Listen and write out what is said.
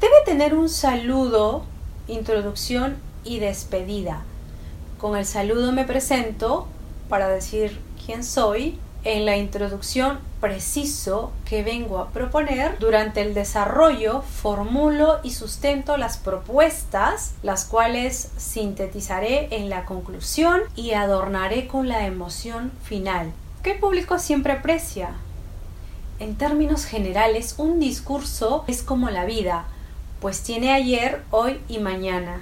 Debe tener un saludo, introducción y despedida. Con el saludo me presento para decir quién soy. En la introducción preciso que vengo a proponer. Durante el desarrollo formulo y sustento las propuestas, las cuales sintetizaré en la conclusión y adornaré con la emoción final. ¿Qué público siempre aprecia? En términos generales, un discurso es como la vida, pues tiene ayer, hoy y mañana.